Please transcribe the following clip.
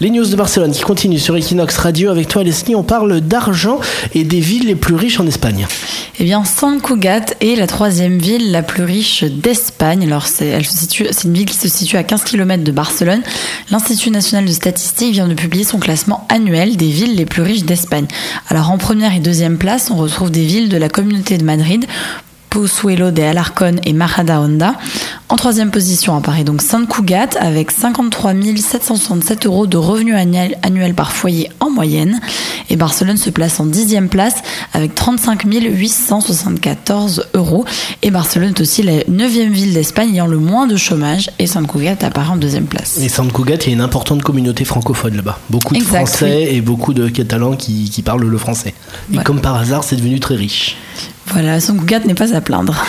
Les news de Barcelone qui continuent sur Equinox Radio avec toi Leslie, on parle d'argent et des villes les plus riches en Espagne. Eh bien, Sant Cugat est la troisième ville la plus riche d'Espagne. Alors, c'est, une ville qui se situe à 15 km de Barcelone. L'Institut national de statistique vient de publier son classement annuel des villes les plus riches d'Espagne. Alors, en première et deuxième place, on retrouve des villes de la communauté de Madrid, Pozuelo de Alarcón et Majadahonda. En troisième position apparaît donc Sant Cugat avec 53 767 euros de revenus annuels par foyer en moyenne. Et Barcelone se place en dixième place avec 35 874 euros. Et Barcelone est aussi la neuvième ville d'Espagne ayant le moins de chômage. Et Sant Cugat apparaît en deuxième place. Et Sant Cugat, il y a une importante communauté francophone là-bas. Beaucoup de Français et beaucoup de Catalans qui, parlent le français. Et comme par hasard, c'est devenu très riche. Voilà, son Cugat n'est pas à plaindre.